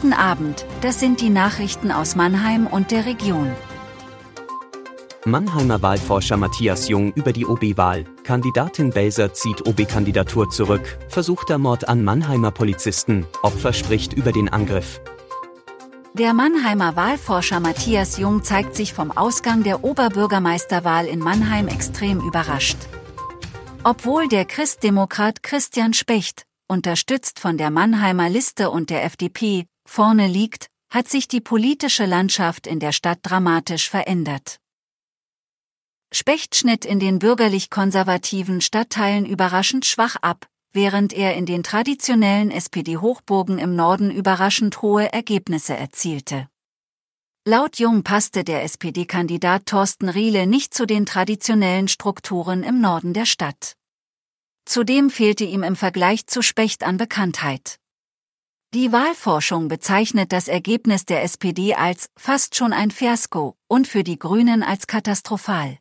Guten Abend, das sind die Nachrichten aus Mannheim und der Region. Mannheimer Wahlforscher Matthias Jung über die OB-Wahl. Kandidatin Belser zieht OB-Kandidatur zurück. Versuchter Mord an Mannheimer Polizisten. Opfer spricht über den Angriff. Der Mannheimer Wahlforscher Matthias Jung zeigt sich vom Ausgang der Oberbürgermeisterwahl in Mannheim extrem überrascht. Obwohl der Christdemokrat Christian Specht, unterstützt von der Mannheimer Liste und der FDP, vorne liegt, hat sich die politische Landschaft in der Stadt dramatisch verändert. Specht schnitt in den bürgerlich-konservativen Stadtteilen überraschend schwach ab, während er in den traditionellen SPD-Hochburgen im Norden überraschend hohe Ergebnisse erzielte. Laut Jung passte der SPD-Kandidat Thorsten Riele nicht zu den traditionellen Strukturen im Norden der Stadt. Zudem fehlte ihm im Vergleich zu Specht an Bekanntheit. Die Wahlforschung bezeichnet das Ergebnis der SPD als fast schon ein Fiasko und für die Grünen als katastrophal.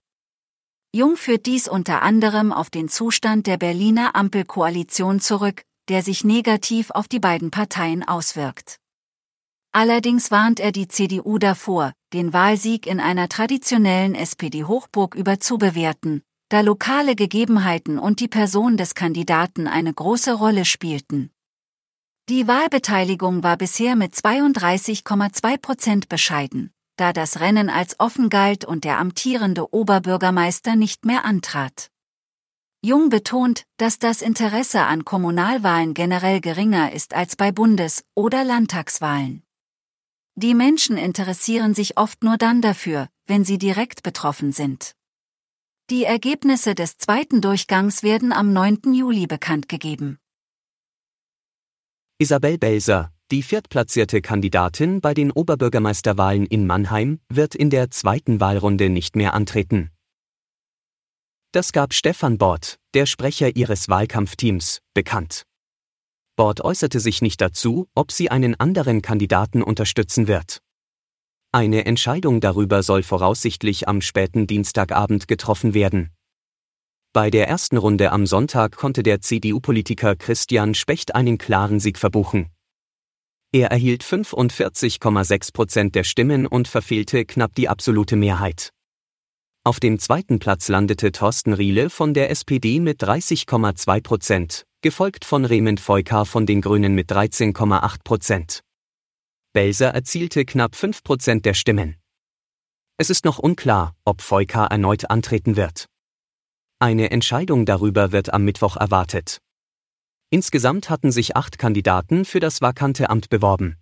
Jung führt dies unter anderem auf den Zustand der Berliner Ampelkoalition zurück, der sich negativ auf die beiden Parteien auswirkt. Allerdings warnt er die CDU davor, den Wahlsieg in einer traditionellen SPD-Hochburg überzubewerten, da lokale Gegebenheiten und die Person des Kandidaten eine große Rolle spielten. Die Wahlbeteiligung war bisher mit 32,2 Prozent bescheiden, da das Rennen als offen galt und der amtierende Oberbürgermeister nicht mehr antrat. Jung betont, dass das Interesse an Kommunalwahlen generell geringer ist als bei Bundes- oder Landtagswahlen. Die Menschen interessieren sich oft nur dann dafür, wenn sie direkt betroffen sind. Die Ergebnisse des zweiten Durchgangs werden am 9. Juli bekannt gegeben. Isabel Belser, die viertplatzierte Kandidatin bei den Oberbürgermeisterwahlen in Mannheim, wird in der zweiten Wahlrunde nicht mehr antreten. Das gab Stefan Bort, der Sprecher ihres Wahlkampfteams, bekannt. Bort äußerte sich nicht dazu, ob sie einen anderen Kandidaten unterstützen wird. Eine Entscheidung darüber soll voraussichtlich am späten Dienstagabend getroffen werden. Bei der ersten Runde am Sonntag konnte der CDU-Politiker Christian Specht einen klaren Sieg verbuchen. Er erhielt 45,6 Prozent der Stimmen und verfehlte knapp die absolute Mehrheit. Auf dem zweiten Platz landete Thorsten Riele von der SPD mit 30,2 Prozent, gefolgt von Raymond Feukar von den Grünen mit 13,8 Prozent. Belser erzielte knapp 5% der Stimmen. Es ist noch unklar, ob Feuka erneut antreten wird. Eine Entscheidung darüber wird am Mittwoch erwartet. Insgesamt hatten sich acht Kandidaten für das vakante Amt beworben.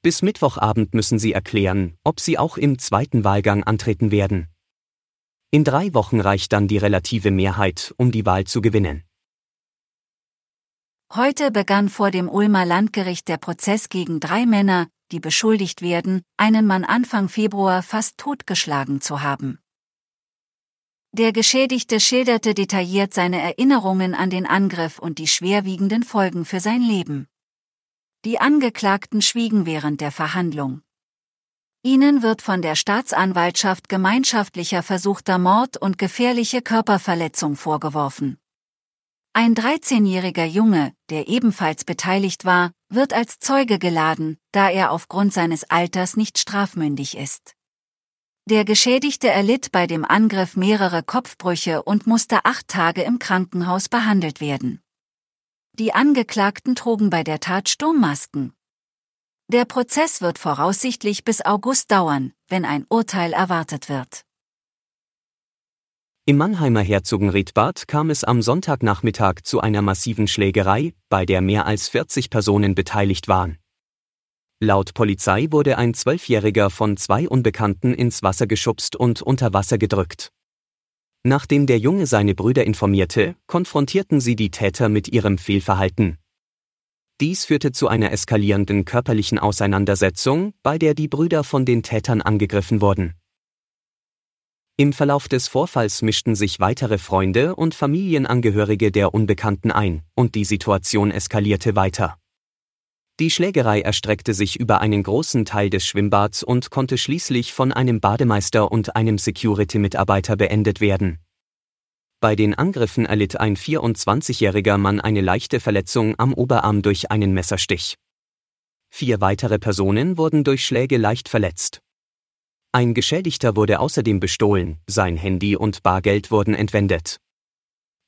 Bis Mittwochabend müssen sie erklären, ob sie auch im zweiten Wahlgang antreten werden. In drei Wochen reicht dann die relative Mehrheit, um die Wahl zu gewinnen. Heute begann vor dem Ulmer Landgericht der Prozess gegen drei Männer, die beschuldigt werden, einen Mann Anfang Februar fast totgeschlagen zu haben. Der Geschädigte schilderte detailliert seine Erinnerungen an den Angriff und die schwerwiegenden Folgen für sein Leben. Die Angeklagten schwiegen während der Verhandlung. Ihnen wird von der Staatsanwaltschaft gemeinschaftlicher versuchter Mord und gefährliche Körperverletzung vorgeworfen. Ein 13-jähriger Junge, der ebenfalls beteiligt war, wird als Zeuge geladen, da er aufgrund seines Alters nicht strafmündig ist. Der Geschädigte erlitt bei dem Angriff mehrere Kopfbrüche und musste acht Tage im Krankenhaus behandelt werden. Die Angeklagten trugen bei der Tat Sturmmasken. Der Prozess wird voraussichtlich bis August dauern, wenn ein Urteil erwartet wird. Im Mannheimer Herzogenriedbad kam es am Sonntagnachmittag zu einer massiven Schlägerei, bei der mehr als 40 Personen beteiligt waren. Laut Polizei wurde ein Zwölfjähriger von zwei Unbekannten ins Wasser geschubst und unter Wasser gedrückt. Nachdem der Junge seine Brüder informierte, konfrontierten sie die Täter mit ihrem Fehlverhalten. Dies führte zu einer eskalierenden körperlichen Auseinandersetzung, bei der die Brüder von den Tätern angegriffen wurden. Im Verlauf des Vorfalls mischten sich weitere Freunde und Familienangehörige der Unbekannten ein, und die Situation eskalierte weiter. Die Schlägerei erstreckte sich über einen großen Teil des Schwimmbads und konnte schließlich von einem Bademeister und einem Security-Mitarbeiter beendet werden. Bei den Angriffen erlitt ein 24-jähriger Mann eine leichte Verletzung am Oberarm durch einen Messerstich. Vier weitere Personen wurden durch Schläge leicht verletzt. Ein Geschädigter wurde außerdem bestohlen, sein Handy und Bargeld wurden entwendet.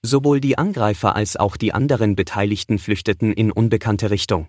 Sowohl die Angreifer als auch die anderen Beteiligten flüchteten in unbekannte Richtung.